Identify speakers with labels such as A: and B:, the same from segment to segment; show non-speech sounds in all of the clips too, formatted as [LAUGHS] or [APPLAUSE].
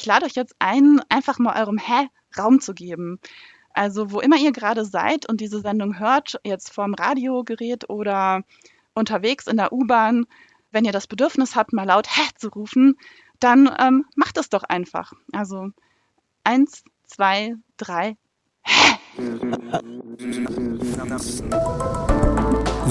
A: ich lade euch jetzt ein, einfach mal eurem Hä Raum zu geben. Also wo immer ihr gerade seid und diese Sendung hört, jetzt vorm Radiogerät oder unterwegs in der U-Bahn, wenn ihr das Bedürfnis habt, mal laut Hä zu rufen, dann ähm, macht es doch einfach. Also eins, zwei, drei, Hä!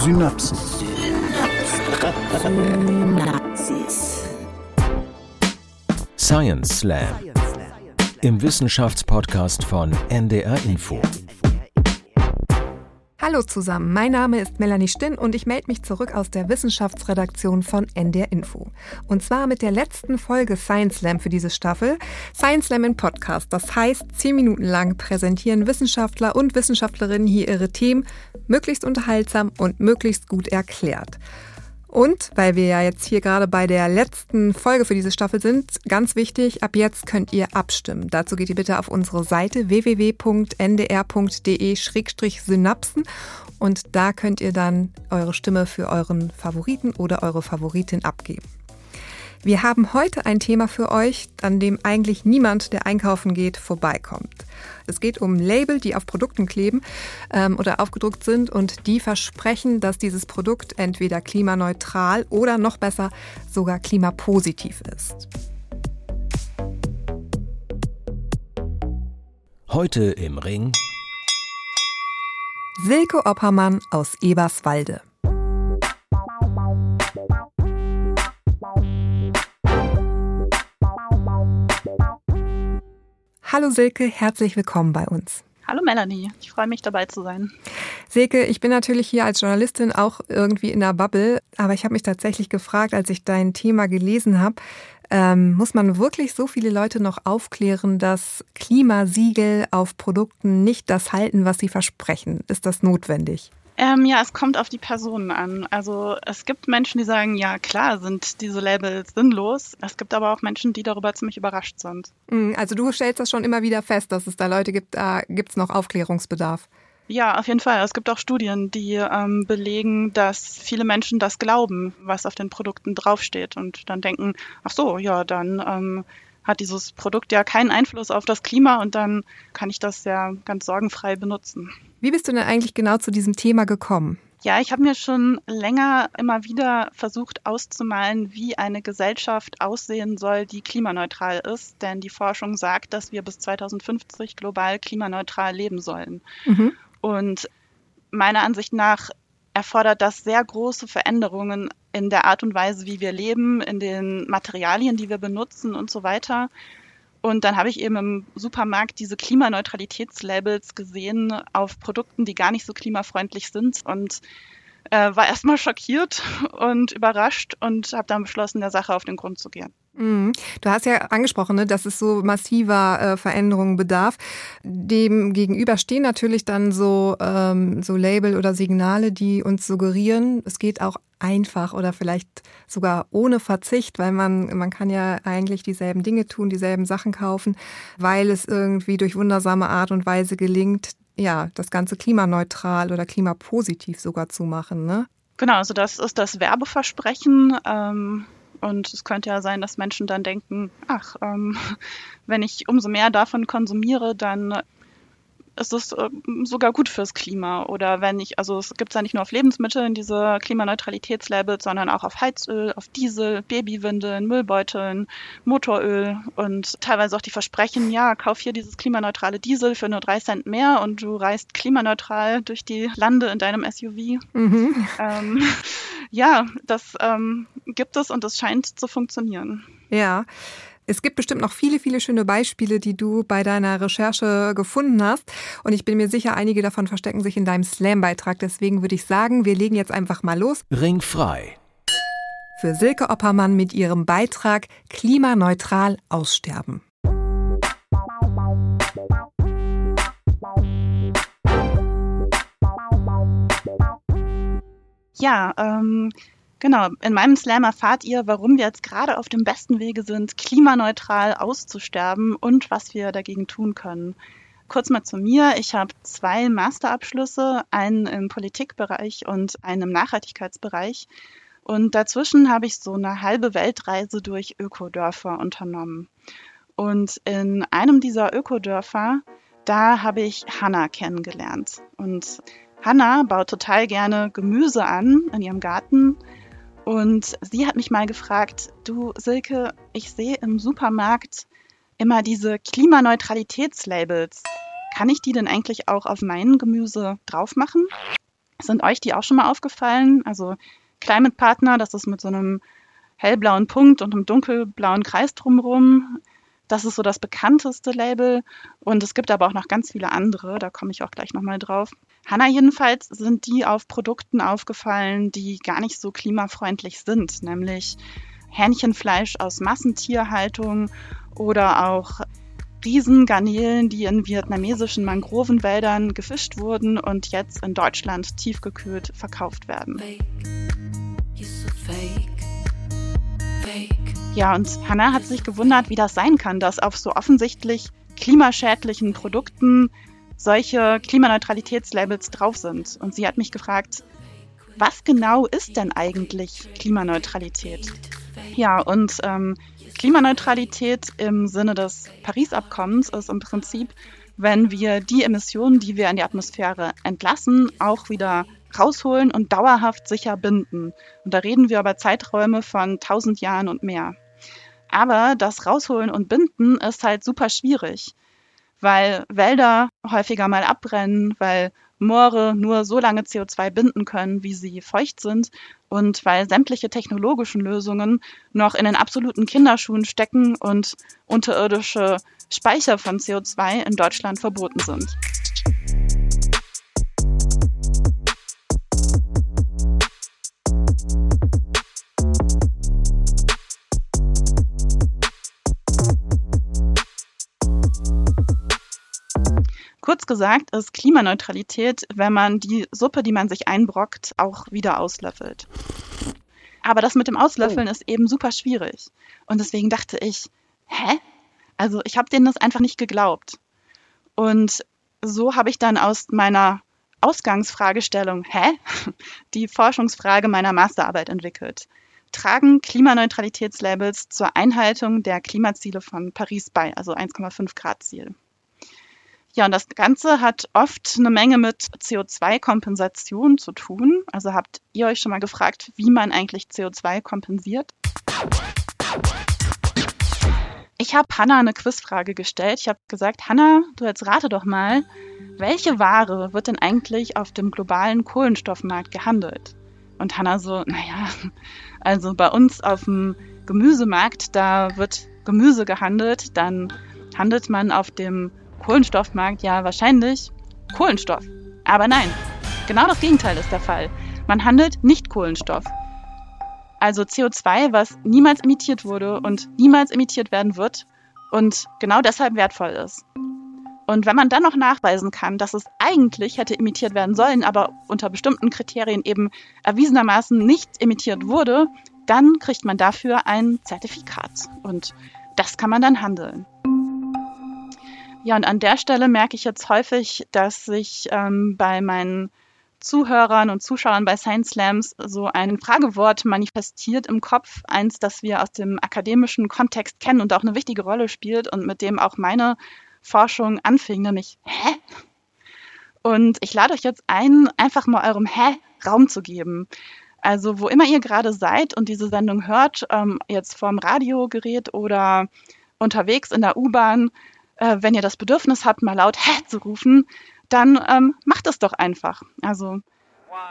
B: Synapsen.
C: Synapsis.
B: Science Slam. Im Wissenschaftspodcast von NDR Info.
D: Hallo zusammen, mein Name ist Melanie Stinn und ich melde mich zurück aus der Wissenschaftsredaktion von NDR Info. Und zwar mit der letzten Folge Science Slam für diese Staffel. Science Slam in Podcast, das heißt, zehn Minuten lang präsentieren Wissenschaftler und Wissenschaftlerinnen hier ihre Themen, möglichst unterhaltsam und möglichst gut erklärt. Und weil wir ja jetzt hier gerade bei der letzten Folge für diese Staffel sind, ganz wichtig, ab jetzt könnt ihr abstimmen. Dazu geht ihr bitte auf unsere Seite www.ndr.de-synapsen und da könnt ihr dann eure Stimme für euren Favoriten oder eure Favoritin abgeben. Wir haben heute ein Thema für euch, an dem eigentlich niemand, der einkaufen geht, vorbeikommt. Es geht um Label, die auf Produkten kleben ähm, oder aufgedruckt sind und die versprechen, dass dieses Produkt entweder klimaneutral oder noch besser sogar klimapositiv ist.
B: Heute im Ring
D: Silke Oppermann aus Eberswalde. Hallo Silke, herzlich willkommen bei uns.
A: Hallo Melanie, ich freue mich dabei zu sein.
D: Silke, ich bin natürlich hier als Journalistin auch irgendwie in der Bubble, aber ich habe mich tatsächlich gefragt, als ich dein Thema gelesen habe, ähm, muss man wirklich so viele Leute noch aufklären, dass Klimasiegel auf Produkten nicht das halten, was sie versprechen? Ist das notwendig?
A: Ähm, ja, es kommt auf die Personen an. Also es gibt Menschen, die sagen, ja klar, sind diese Labels sinnlos. Es gibt aber auch Menschen, die darüber ziemlich überrascht sind.
D: Mm, also du stellst das schon immer wieder fest, dass es da Leute gibt, da gibt es noch Aufklärungsbedarf.
A: Ja, auf jeden Fall. Es gibt auch Studien, die ähm, belegen, dass viele Menschen das glauben, was auf den Produkten draufsteht und dann denken, ach so, ja, dann ähm, hat dieses Produkt ja keinen Einfluss auf das Klima und dann kann ich das ja ganz sorgenfrei benutzen.
D: Wie bist du denn eigentlich genau zu diesem Thema gekommen?
A: Ja, ich habe mir schon länger immer wieder versucht auszumalen, wie eine Gesellschaft aussehen soll, die klimaneutral ist. Denn die Forschung sagt, dass wir bis 2050 global klimaneutral leben sollen. Mhm. Und meiner Ansicht nach erfordert das sehr große Veränderungen in der Art und Weise, wie wir leben, in den Materialien, die wir benutzen und so weiter. Und dann habe ich eben im Supermarkt diese Klimaneutralitätslabels gesehen auf Produkten, die gar nicht so klimafreundlich sind und äh, war erstmal schockiert und überrascht und habe dann beschlossen, der Sache auf den Grund zu gehen.
D: Mhm. Du hast ja angesprochen, ne, dass es so massiver äh, Veränderungen bedarf. Dem gegenüber stehen natürlich dann so, ähm, so Label oder Signale, die uns suggerieren, es geht auch einfach oder vielleicht sogar ohne Verzicht, weil man, man kann ja eigentlich dieselben Dinge tun, dieselben Sachen kaufen, weil es irgendwie durch wundersame Art und Weise gelingt, ja, das Ganze klimaneutral oder klimapositiv sogar zu machen, ne?
A: Genau, also das ist das Werbeversprechen. Ähm und es könnte ja sein, dass Menschen dann denken, ach, ähm, [LAUGHS] wenn ich umso mehr davon konsumiere, dann ist es äh, sogar gut fürs Klima. Oder wenn ich, also es gibt ja nicht nur auf Lebensmitteln diese Klimaneutralitätslabels, sondern auch auf Heizöl, auf Diesel, Babywindeln, Müllbeuteln, Motoröl und teilweise auch die Versprechen, ja, kauf hier dieses klimaneutrale Diesel für nur drei Cent mehr und du reist klimaneutral durch die Lande in deinem SUV. Mhm. Ähm, [LAUGHS] ja, das ähm, gibt es und es scheint zu funktionieren.
D: Ja. Es gibt bestimmt noch viele, viele schöne Beispiele, die du bei deiner Recherche gefunden hast. Und ich bin mir sicher, einige davon verstecken sich in deinem Slam-Beitrag. Deswegen würde ich sagen, wir legen jetzt einfach mal los.
B: Ringfrei.
D: Für Silke Oppermann mit ihrem Beitrag Klimaneutral aussterben.
A: Ja, ähm, Genau, in meinem Slam erfahrt ihr, warum wir jetzt gerade auf dem besten Wege sind, klimaneutral auszusterben und was wir dagegen tun können. Kurz mal zu mir. Ich habe zwei Masterabschlüsse, einen im Politikbereich und einen im Nachhaltigkeitsbereich. Und dazwischen habe ich so eine halbe Weltreise durch Ökodörfer unternommen. Und in einem dieser Ökodörfer, da habe ich Hanna kennengelernt. Und Hanna baut total gerne Gemüse an in ihrem Garten. Und sie hat mich mal gefragt, du Silke, ich sehe im Supermarkt immer diese Klimaneutralitätslabels. Kann ich die denn eigentlich auch auf mein Gemüse drauf machen? Sind euch die auch schon mal aufgefallen? Also Climate Partner, das ist mit so einem hellblauen Punkt und einem dunkelblauen Kreis drumherum. Das ist so das bekannteste Label. Und es gibt aber auch noch ganz viele andere. Da komme ich auch gleich nochmal drauf. Hanna jedenfalls sind die auf Produkten aufgefallen, die gar nicht so klimafreundlich sind, nämlich Hähnchenfleisch aus Massentierhaltung oder auch Riesengarnelen, die in vietnamesischen Mangrovenwäldern gefischt wurden und jetzt in Deutschland tiefgekühlt verkauft werden. Ja, und Hannah hat sich gewundert, wie das sein kann, dass auf so offensichtlich klimaschädlichen Produkten solche Klimaneutralitätslabels drauf sind. Und sie hat mich gefragt, was genau ist denn eigentlich Klimaneutralität? Ja, und ähm, Klimaneutralität im Sinne des Paris-Abkommens ist im Prinzip, wenn wir die Emissionen, die wir in die Atmosphäre entlassen, auch wieder rausholen und dauerhaft sicher binden. Und da reden wir über Zeiträume von 1000 Jahren und mehr. Aber das Rausholen und Binden ist halt super schwierig, weil Wälder häufiger mal abbrennen, weil Moore nur so lange CO2 binden können, wie sie feucht sind und weil sämtliche technologischen Lösungen noch in den absoluten Kinderschuhen stecken und unterirdische Speicher von CO2 in Deutschland verboten sind. Kurz gesagt ist Klimaneutralität, wenn man die Suppe, die man sich einbrockt, auch wieder auslöffelt. Aber das mit dem Auslöffeln oh. ist eben super schwierig. Und deswegen dachte ich, hä? Also ich habe denen das einfach nicht geglaubt. Und so habe ich dann aus meiner Ausgangsfragestellung, hä? [LAUGHS] Die Forschungsfrage meiner Masterarbeit entwickelt. Tragen Klimaneutralitätslabels zur Einhaltung der Klimaziele von Paris bei, also 1,5 Grad Ziel? Ja, und das Ganze hat oft eine Menge mit CO2-Kompensation zu tun. Also habt ihr euch schon mal gefragt, wie man eigentlich CO2 kompensiert? Ich habe Hanna eine Quizfrage gestellt. Ich habe gesagt, Hanna, du jetzt rate doch mal, welche Ware wird denn eigentlich auf dem globalen Kohlenstoffmarkt gehandelt? Und Hanna so, naja, also bei uns auf dem Gemüsemarkt, da wird Gemüse gehandelt, dann handelt man auf dem Kohlenstoffmarkt ja wahrscheinlich Kohlenstoff. Aber nein, genau das Gegenteil ist der Fall. Man handelt nicht Kohlenstoff. Also CO2, was niemals emittiert wurde und niemals emittiert werden wird und genau deshalb wertvoll ist. Und wenn man dann noch nachweisen kann, dass es eigentlich hätte emittiert werden sollen, aber unter bestimmten Kriterien eben erwiesenermaßen nicht emittiert wurde, dann kriegt man dafür ein Zertifikat. Und das kann man dann handeln. Ja, und an der Stelle merke ich jetzt häufig, dass sich ähm, bei meinen Zuhörern und Zuschauern bei Science Slams so ein Fragewort manifestiert im Kopf, eins, das wir aus dem akademischen Kontext kennen und auch eine wichtige Rolle spielt und mit dem auch meine Forschung anfing, nämlich Hä? Und ich lade euch jetzt ein, einfach mal eurem Hä Raum zu geben. Also wo immer ihr gerade seid und diese Sendung hört, ähm, jetzt vorm Radiogerät oder unterwegs in der U-Bahn, äh, wenn ihr das Bedürfnis habt, mal laut Hä zu rufen, dann ähm, macht es doch einfach. Also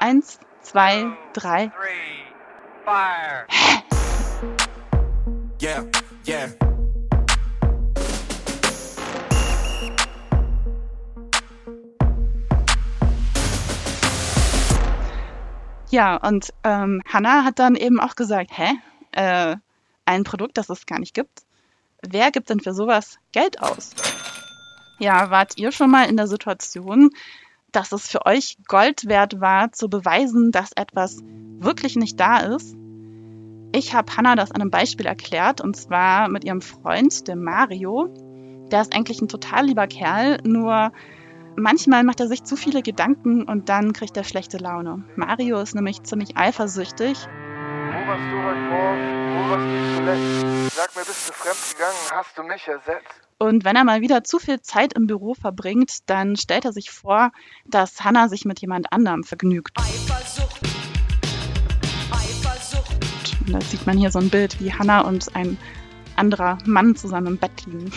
A: eins, zwei, drei. Hä? Yeah, yeah. Ja, und ähm, Hannah hat dann eben auch gesagt, hä? Äh, ein Produkt, das es gar nicht gibt wer gibt denn für sowas Geld aus? Ja, wart ihr schon mal in der Situation, dass es für euch Gold wert war, zu beweisen, dass etwas wirklich nicht da ist? Ich habe Hannah das an einem Beispiel erklärt, und zwar mit ihrem Freund, dem Mario. Der ist eigentlich ein total lieber Kerl, nur manchmal macht er sich zu viele Gedanken und dann kriegt er schlechte Laune. Mario ist nämlich ziemlich eifersüchtig. Wo warst du heute vor?
E: Wo warst du zuletzt? Sag mir, bist du fremdgegangen? Hast du mich ersetzt?
A: Und wenn er mal wieder zu viel Zeit im Büro verbringt, dann stellt er sich vor, dass Hannah sich mit jemand anderem vergnügt. Eifersucht. Eifersucht. Und da sieht man hier so ein Bild, wie Hannah und ein anderer Mann zusammen im Bett liegen.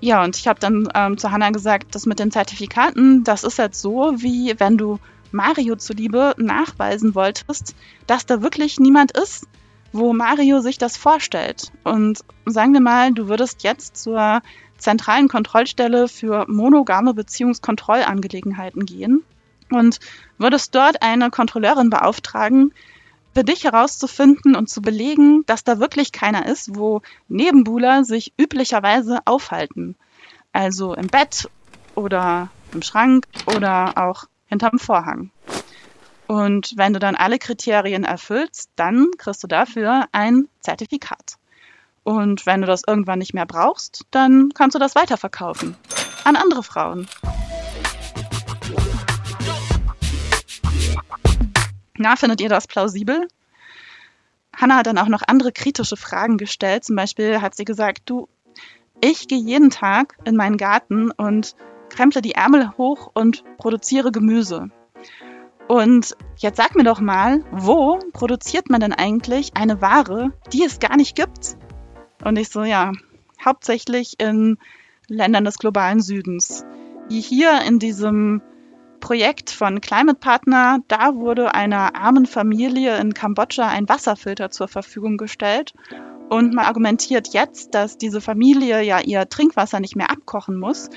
A: Ja, und ich habe dann ähm, zu Hannah gesagt, das mit den Zertifikaten, das ist jetzt so, wie wenn du Mario zuliebe nachweisen wolltest, dass da wirklich niemand ist, wo Mario sich das vorstellt. Und sagen wir mal, du würdest jetzt zur zentralen Kontrollstelle für monogame Beziehungskontrollangelegenheiten gehen und würdest dort eine Kontrolleurin beauftragen, für dich herauszufinden und zu belegen, dass da wirklich keiner ist, wo Nebenbuhler sich üblicherweise aufhalten. Also im Bett oder im Schrank oder auch hinterm Vorhang. Und wenn du dann alle Kriterien erfüllst, dann kriegst du dafür ein Zertifikat. Und wenn du das irgendwann nicht mehr brauchst, dann kannst du das weiterverkaufen an andere Frauen. Na, findet ihr das plausibel? Hannah hat dann auch noch andere kritische Fragen gestellt. Zum Beispiel hat sie gesagt, du, ich gehe jeden Tag in meinen Garten und kremple die Ärmel hoch und produziere Gemüse. Und jetzt sag mir doch mal, wo produziert man denn eigentlich eine Ware, die es gar nicht gibt? Und ich so, ja, hauptsächlich in Ländern des globalen Südens. Wie hier in diesem Projekt von Climate Partner, da wurde einer armen Familie in Kambodscha ein Wasserfilter zur Verfügung gestellt. Und man argumentiert jetzt, dass diese Familie ja ihr Trinkwasser nicht mehr abkochen muss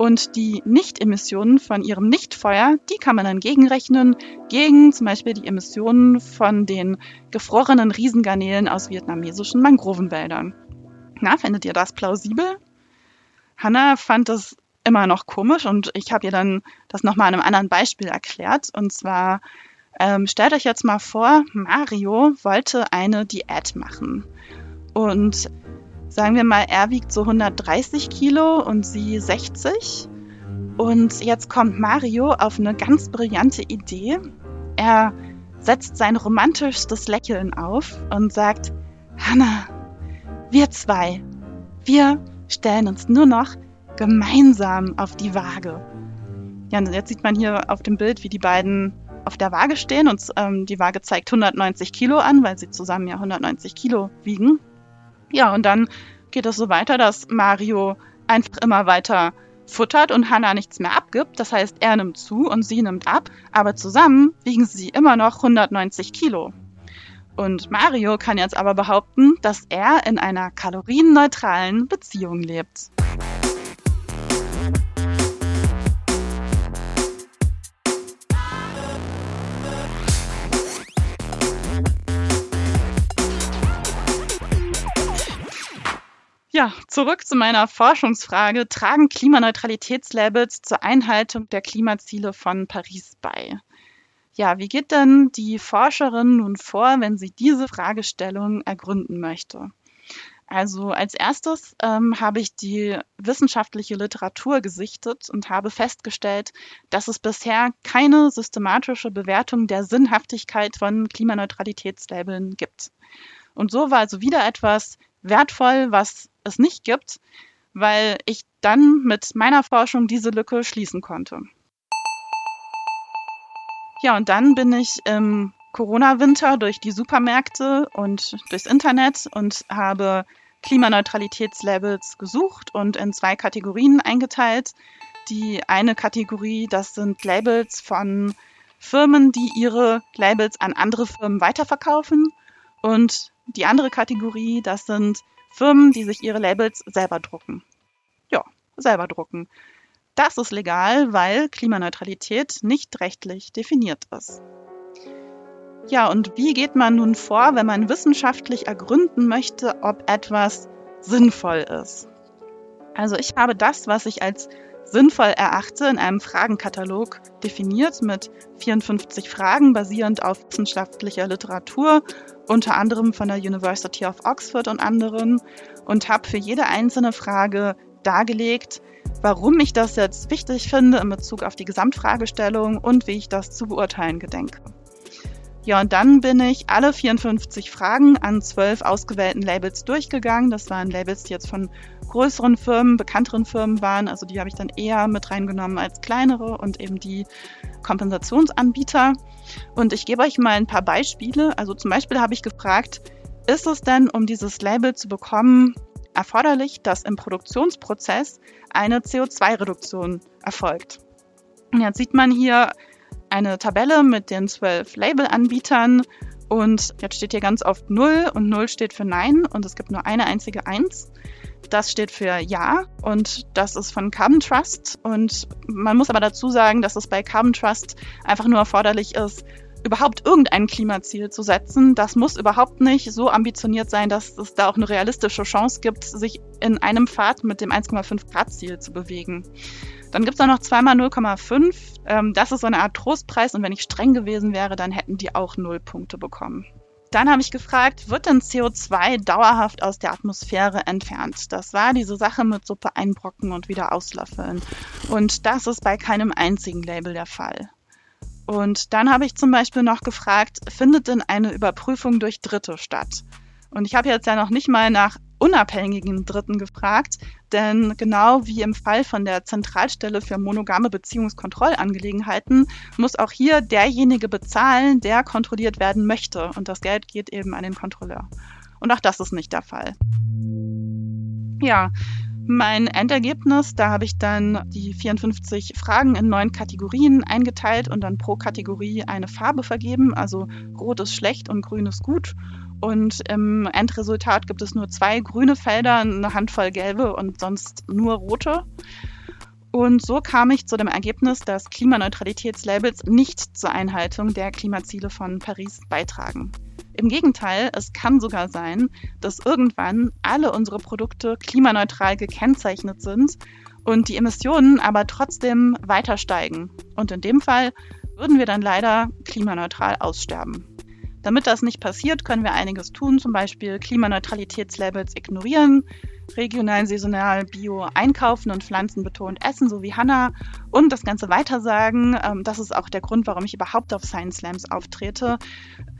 A: und die Nicht-Emissionen von ihrem Nichtfeuer, die kann man dann gegenrechnen gegen zum Beispiel die Emissionen von den gefrorenen Riesengarnelen aus vietnamesischen Mangrovenwäldern. Na, findet ihr das plausibel? Hannah fand das immer noch komisch und ich habe ihr dann das nochmal an einem anderen Beispiel erklärt. Und zwar, ähm, stellt euch jetzt mal vor, Mario wollte eine Diät machen. Und sagen wir mal, er wiegt so 130 Kilo und sie 60. Und jetzt kommt Mario auf eine ganz brillante Idee. Er setzt sein romantischstes Lächeln auf und sagt, Hannah, wir zwei, wir stellen uns nur noch gemeinsam auf die Waage. Ja, jetzt sieht man hier auf dem Bild, wie die beiden auf der Waage stehen und ähm, die Waage zeigt 190 Kilo an, weil sie zusammen ja 190 Kilo wiegen. Ja, und dann geht es so weiter, dass Mario einfach immer weiter futtert und Hannah nichts mehr abgibt. Das heißt, er nimmt zu und sie nimmt ab, aber zusammen wiegen sie immer noch 190 Kilo. Und Mario kann jetzt aber behaupten, dass er in einer kalorienneutralen Beziehung lebt. Ja, zurück zu meiner Forschungsfrage. Tragen Klimaneutralitätslabels zur Einhaltung der Klimaziele von Paris bei? Ja, wie geht denn die Forscherin nun vor, wenn sie diese Fragestellung ergründen möchte? Also als erstes ähm, habe ich die wissenschaftliche Literatur gesichtet und habe festgestellt, dass es bisher keine systematische Bewertung der Sinnhaftigkeit von Klimaneutralitätslabeln gibt. Und so war also wieder etwas wertvoll, was es nicht gibt, weil ich dann mit meiner Forschung diese Lücke schließen konnte. Ja, und dann bin ich im Corona-Winter durch die Supermärkte und durchs Internet und habe Klimaneutralitätslabels gesucht und in zwei Kategorien eingeteilt. Die eine Kategorie, das sind Labels von Firmen, die ihre Labels an andere Firmen weiterverkaufen. Und die andere Kategorie, das sind Firmen, die sich ihre Labels selber drucken. Ja, selber drucken. Das ist legal, weil Klimaneutralität nicht rechtlich definiert ist. Ja, und wie geht man nun vor, wenn man wissenschaftlich ergründen möchte, ob etwas sinnvoll ist? Also ich habe das, was ich als sinnvoll erachte, in einem Fragenkatalog definiert mit 54 Fragen basierend auf wissenschaftlicher Literatur, unter anderem von der University of Oxford und anderen, und habe für jede einzelne Frage dargelegt, warum ich das jetzt wichtig finde in Bezug auf die Gesamtfragestellung und wie ich das zu beurteilen gedenke. Ja, und dann bin ich alle 54 Fragen an zwölf ausgewählten Labels durchgegangen. Das waren Labels, die jetzt von größeren Firmen, bekannteren Firmen waren. Also die habe ich dann eher mit reingenommen als kleinere und eben die Kompensationsanbieter. Und ich gebe euch mal ein paar Beispiele. Also zum Beispiel habe ich gefragt, ist es denn, um dieses Label zu bekommen, erforderlich, dass im Produktionsprozess eine CO2-Reduktion erfolgt? Und jetzt sieht man hier eine Tabelle mit den zwölf Labelanbietern und jetzt steht hier ganz oft 0 und 0 steht für Nein und es gibt nur eine einzige 1. Das steht für Ja und das ist von Carbon Trust. Und man muss aber dazu sagen, dass es bei Carbon Trust einfach nur erforderlich ist, überhaupt irgendein Klimaziel zu setzen. Das muss überhaupt nicht so ambitioniert sein, dass es da auch eine realistische Chance gibt, sich in einem Pfad mit dem 1,5 Grad Ziel zu bewegen. Dann gibt es auch noch zweimal 0,5. Ähm, das ist so eine Art Trostpreis und wenn ich streng gewesen wäre, dann hätten die auch null Punkte bekommen. Dann habe ich gefragt, wird denn CO2 dauerhaft aus der Atmosphäre entfernt? Das war diese Sache mit Suppe einbrocken und wieder auslöffeln. Und das ist bei keinem einzigen Label der Fall. Und dann habe ich zum Beispiel noch gefragt, findet denn eine Überprüfung durch Dritte statt? Und ich habe jetzt ja noch nicht mal nach unabhängigen Dritten gefragt, denn genau wie im Fall von der Zentralstelle für monogame Beziehungskontrollangelegenheiten muss auch hier derjenige bezahlen, der kontrolliert werden möchte. Und das Geld geht eben an den Kontrolleur. Und auch das ist nicht der Fall. Ja, mein Endergebnis, da habe ich dann die 54 Fragen in neun Kategorien eingeteilt und dann pro Kategorie eine Farbe vergeben. Also rot ist schlecht und grün ist gut. Und im Endresultat gibt es nur zwei grüne Felder, eine Handvoll gelbe und sonst nur rote. Und so kam ich zu dem Ergebnis, dass Klimaneutralitätslabels nicht zur Einhaltung der Klimaziele von Paris beitragen. Im Gegenteil, es kann sogar sein, dass irgendwann alle unsere Produkte klimaneutral gekennzeichnet sind und die Emissionen aber trotzdem weiter steigen. Und in dem Fall würden wir dann leider klimaneutral aussterben. Damit das nicht passiert, können wir einiges tun, zum Beispiel Klimaneutralitätslabels ignorieren, regional, saisonal, bio einkaufen und pflanzenbetont essen, so wie Hannah, und das Ganze weitersagen. Ähm, das ist auch der Grund, warum ich überhaupt auf Science Slams auftrete,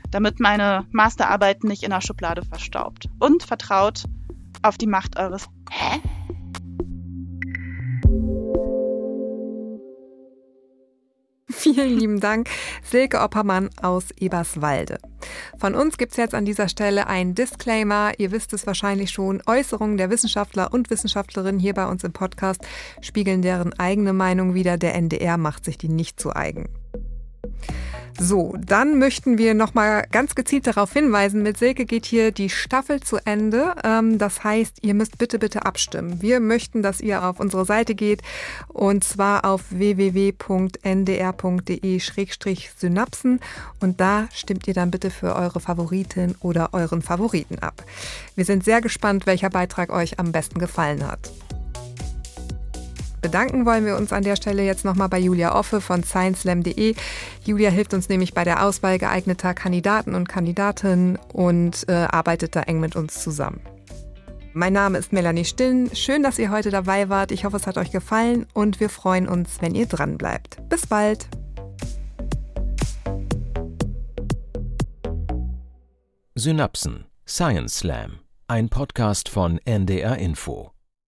A: damit meine Masterarbeit nicht in der Schublade verstaubt. Und vertraut auf die Macht eures Hä? [LAUGHS]
D: Vielen lieben Dank, Silke Oppermann aus Eberswalde. Von uns gibt es jetzt an dieser Stelle ein Disclaimer. Ihr wisst es wahrscheinlich schon. Äußerungen der Wissenschaftler und Wissenschaftlerinnen hier bei uns im Podcast spiegeln deren eigene Meinung wider. Der NDR macht sich die nicht zu eigen. So, dann möchten wir nochmal ganz gezielt darauf hinweisen, mit Silke geht hier die Staffel zu Ende. Ähm, das heißt, ihr müsst bitte, bitte abstimmen. Wir möchten, dass ihr auf unsere Seite geht und zwar auf www.ndr.de-synapsen und da stimmt ihr dann bitte für eure Favoritin oder euren Favoriten ab. Wir sind sehr gespannt, welcher Beitrag euch am besten gefallen hat. Bedanken wollen wir uns an der Stelle jetzt nochmal bei Julia Offe von scienceslam.de. Julia hilft uns nämlich bei der Auswahl geeigneter Kandidaten und Kandidatinnen und äh, arbeitet da eng mit uns zusammen. Mein Name ist Melanie Stillen. Schön, dass ihr heute dabei wart. Ich hoffe, es hat euch gefallen und wir freuen uns, wenn ihr dran bleibt. Bis bald.
B: Synapsen Science Slam, ein Podcast von NDR Info.